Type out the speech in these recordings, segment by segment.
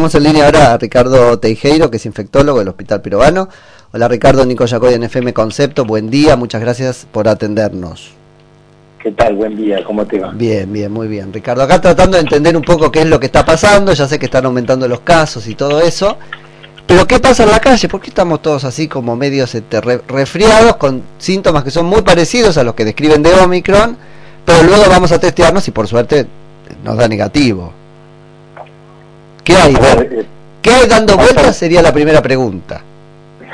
Tenemos en línea ahora a Ricardo Teijeiro, que es infectólogo del Hospital Pirobano. Hola Ricardo, Nico Yacoy en FM Concepto, buen día, muchas gracias por atendernos. ¿Qué tal? Buen día, ¿cómo te va? Bien, bien, muy bien. Ricardo, acá tratando de entender un poco qué es lo que está pasando, ya sé que están aumentando los casos y todo eso, pero ¿qué pasa en la calle? ¿Por qué estamos todos así como medios este, resfriados con síntomas que son muy parecidos a los que describen de Omicron, pero luego vamos a testearnos y por suerte nos da negativo? ¿Qué hay? Eh, ¿Qué hay dando vueltas? Sería la primera pregunta.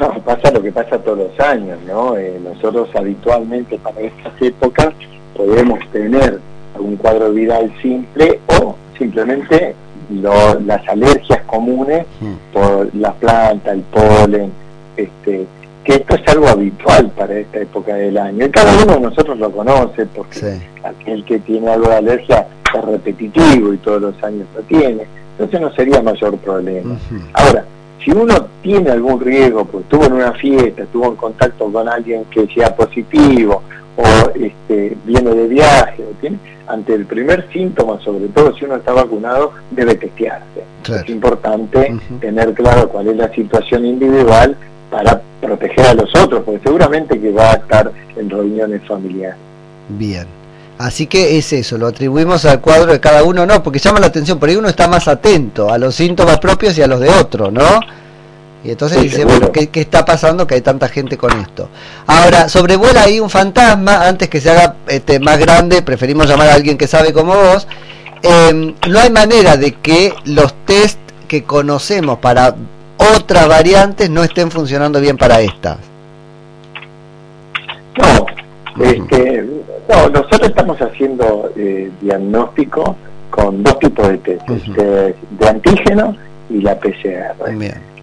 No, pasa lo que pasa todos los años, ¿no? Eh, nosotros habitualmente para estas épocas podemos tener algún cuadro viral simple o simplemente las alergias comunes mm. por la planta, el polen, este, que esto es algo habitual para esta época del año. Y cada uno de nosotros lo conoce porque aquel que tiene algo de alergia es repetitivo y todos los años lo tiene entonces no sería mayor problema. Ahora, si uno tiene algún riesgo, pues estuvo en una fiesta, estuvo en contacto con alguien que sea positivo, o este, viene de viaje, o tiene, ante el primer síntoma, sobre todo si uno está vacunado, debe testearse. Es importante tener claro cuál es la situación individual para proteger a los otros, porque seguramente que va a estar en reuniones familiares. Bien. Así que es eso, lo atribuimos al cuadro de cada uno, no, porque llama la atención, por ahí uno está más atento a los síntomas propios y a los de otro, ¿no? Y entonces dice, bueno, ¿qué, está pasando que hay tanta gente con esto? Ahora, sobrevuela ahí un fantasma, antes que se haga este, más grande, preferimos llamar a alguien que sabe como vos. Em, no hay manera de que los test que conocemos para otras variantes no estén funcionando bien para estas. No, este, no, nosotros estamos haciendo eh, diagnóstico con dos tipos de test, de, antígeno y la PCR.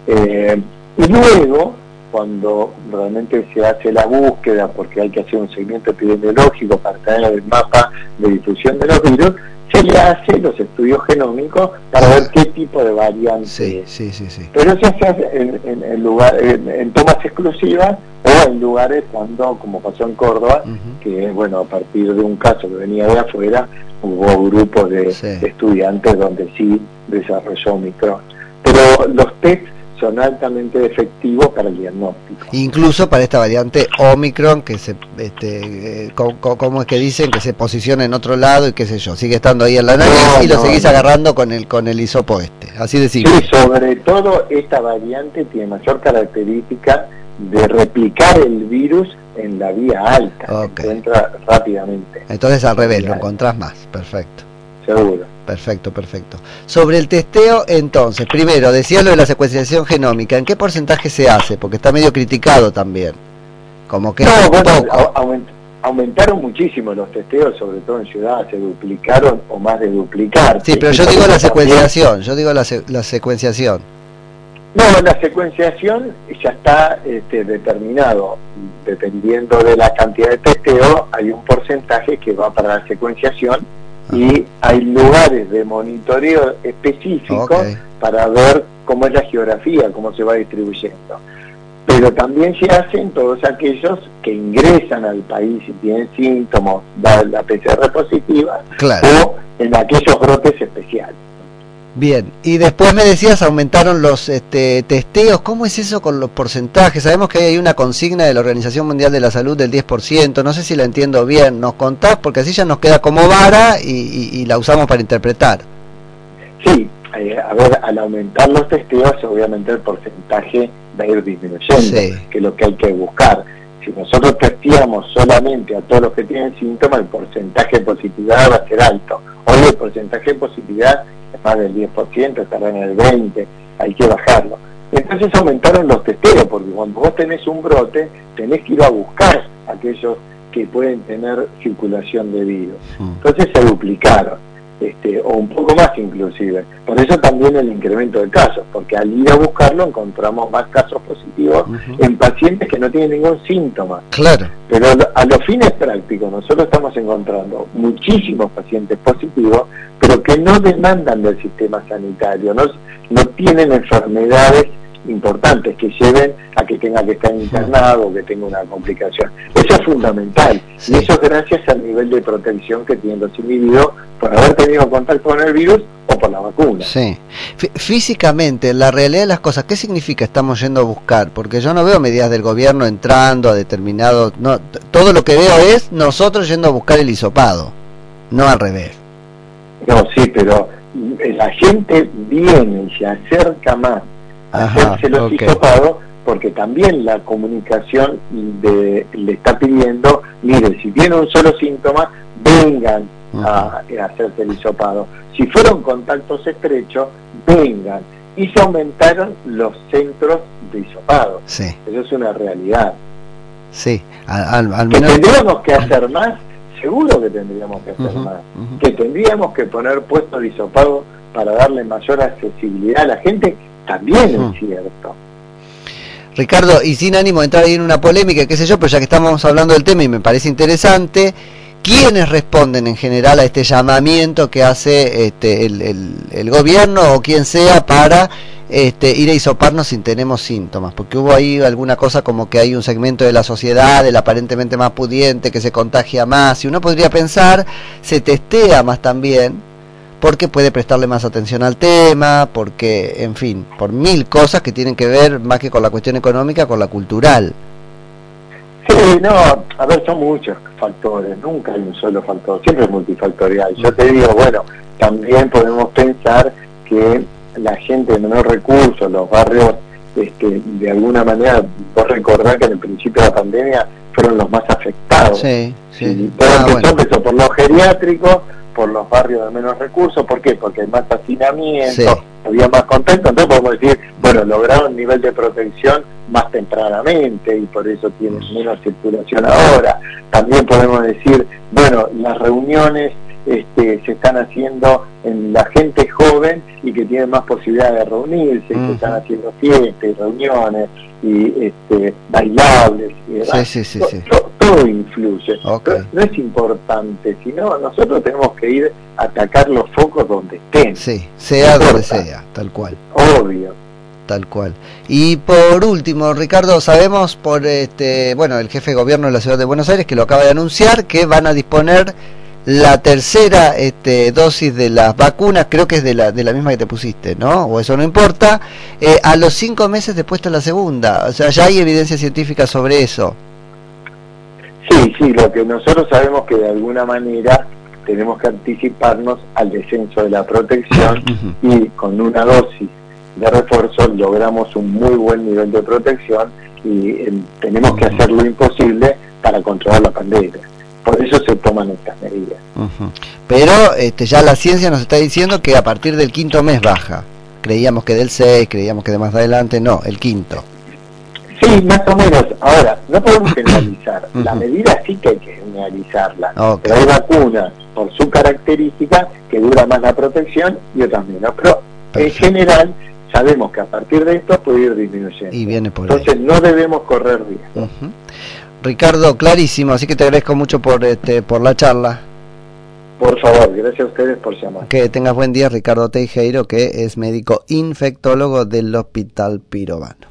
Eh, y luego, cuando realmente se hace la búsqueda, porque hay que hacer un seguimiento epidemiológico para tener el mapa de difusión de los virus, se le hace los estudios genómicos para ver qué tipo de variante. Sí, sí, sí, Pero se hace en, lugar, en, tomas exclusivas o en lugares cuando, como pasó en Córdoba, que bueno, a partir de un caso que venía de afuera, hubo grupos de, de estudiantes donde sí desarrolló Omicron. Pero los test son altamente efectivos para el diagnóstico. Incluso para esta variante Omicron, que se, este, eh, como es que dicen, que se posiciona en otro lado y qué sé yo, sigue estando ahí en la nariz y lo seguís agarrando con el con el hisopo este, así de Sí, sobre todo esta variante tiene mayor característica de replicar el virus en la vía alta, entra rápidamente. Entonces al revés, lo encontrás más, perfecto. Seguro. Perfecto, perfecto. Sobre el testeo, entonces, primero, decía lo de la secuenciación genómica, ¿en qué porcentaje se hace? Porque está medio criticado también. Como que aumentaron muchísimo los testeos, sobre todo en ciudades, se duplicaron o más de duplicar. Sí, pero yo digo la secuenciación, yo digo la, la secuenciación. No, la secuenciación ya está este, determinado. Dependiendo de la cantidad de testeo, hay un porcentaje que va para la secuenciación y hay lugares de monitoreo específicos para ver cómo es la geografía, cómo se va distribuyendo. Pero también se hacen todos aquellos que ingresan al país y tienen síntomas, da la PCR positiva, o en aquellos brotes especiales. Bien, y después me decías, aumentaron los este, testeos. ¿Cómo es eso con los porcentajes? Sabemos que hay una consigna de la Organización Mundial de la Salud del 10%. No sé si la entiendo bien. ¿Nos contás? Porque así ya nos queda como vara y, la usamos para interpretar. Sí, eh, a ver, al aumentar los testeos, obviamente el porcentaje va a ir disminuyendo, que es lo que hay que buscar. Si nosotros testeamos solamente a todos los que tienen síntomas, el porcentaje de positividad va a ser alto. Hoy el porcentaje de positividad más del 10%, estará en el 20%, hay que bajarlo. Entonces aumentaron los testeos, porque cuando vos tenés un brote, tenés que ir a buscar aquellos que pueden tener circulación de virus. Entonces se duplicaron este, o un poco más inclusive. Por eso también el incremento de casos, porque al ir a buscarlo encontramos más casos positivos en pacientes que no tienen ningún síntoma. Claro. Pero a los fines prácticos nosotros estamos encontrando muchísimos pacientes positivos, pero que no demandan del sistema sanitario, no, no tienen enfermedades importantes que lleven a que tenga que estar internado o que tenga una complicación. Eso es fundamental y eso es gracias al nivel de protección que tienen los individuos por haber tenido contacto con el virus o por la vacuna. Sí. físicamente, la realidad de las cosas, ¿qué significa estamos yendo a buscar? Porque yo no veo medidas del gobierno entrando a determinados... No, todo lo que veo es nosotros yendo a buscar el hisopado, no al revés. No, sí, pero la gente viene y se acerca más a hacerse los hisopados porque también la comunicación de, le está pidiendo, mire, si tiene un solo síntoma, vengan a, hacerse el hisopado. Si fueron contactos estrechos, vengan. Y se aumentaron los centros de hisopado. Sí. Eso es una realidad. Sí, al, menos... Que tendríamos que hacer más, seguro que tendríamos que hacer más. Que tendríamos que poner puestos de hisopado para darle mayor accesibilidad a la gente, también es cierto. Ricardo, y sin ánimo de entrar ahí en una polémica, qué sé yo, pero ya que estamos hablando del tema y me parece interesante, ¿quiénes responden en general a este llamamiento que hace este, el, gobierno o quien sea para este, ir a hisoparnos si tenemos síntomas? Porque hubo ahí alguna cosa como que hay un segmento de la sociedad, el aparentemente más pudiente, que se contagia más, y uno podría pensar, se testea más también, porque puede prestarle más atención al tema, porque, en fin, por mil cosas que tienen que ver más que con la cuestión económica, con la cultural. Sí, no, a ver, son muchos factores, nunca hay un solo factor, siempre es multifactorial. Yo te digo, bueno, también podemos pensar que la gente de menor recursos, los barrios, este, de alguna manera, vos recordás que en el principio de la pandemia fueron los más afectados. Sí, sí. ah, empezó por los geriátricos, por los barrios de menos recursos, ¿por qué? Porque hay más hacinamiento, había más contento, entonces podemos decir, bueno, lograron nivel de protección más tempranamente y por eso tienen menos circulación ahora. También podemos decir, bueno, las reuniones este, se están haciendo en la gente joven y que tiene más posibilidad de reunirse, se están haciendo fiestas y reuniones y este, bailables y todo, influye. No, es importante, sino nosotros tenemos que ir a atacar los focos donde estén. Sí, sea donde sea, tal cual. Obvio. Tal cual. Y por último, Ricardo, sabemos por este, bueno, el jefe de gobierno de la ciudad de Buenos Aires que lo acaba de anunciar que van a disponer la tercera este, dosis de las vacunas, creo que es de la, de la misma que te pusiste, ¿no? O eso no importa, eh, a los cinco meses después de la segunda. O sea, ya hay evidencia científica sobre eso. Sí, sí, lo que nosotros sabemos que de alguna manera tenemos que anticiparnos al descenso de la protección y con una dosis de refuerzo logramos un muy buen nivel de protección y eh, tenemos que hacer lo imposible para controlar la pandemia por eso se toman estas medidas. Pero este, ya la ciencia nos está diciendo que a partir del quinto mes baja. Creíamos que del 6, creíamos que de más adelante, no, el quinto. Sí, más o menos. Ahora, no podemos generalizar. La medida sí que hay que generalizarla. Pero hay vacunas, por su característica, que dura más la protección y otras menos. Pero en general sabemos que a partir de esto puede ir disminuyendo. Y viene por Entonces no debemos correr riesgo. Ricardo, clarísimo, así que te agradezco mucho por, este, por la charla. Por favor, gracias a ustedes por llamar. Que tengas buen día, Ricardo Teijeiro, que es médico infectólogo del Hospital Pirovano.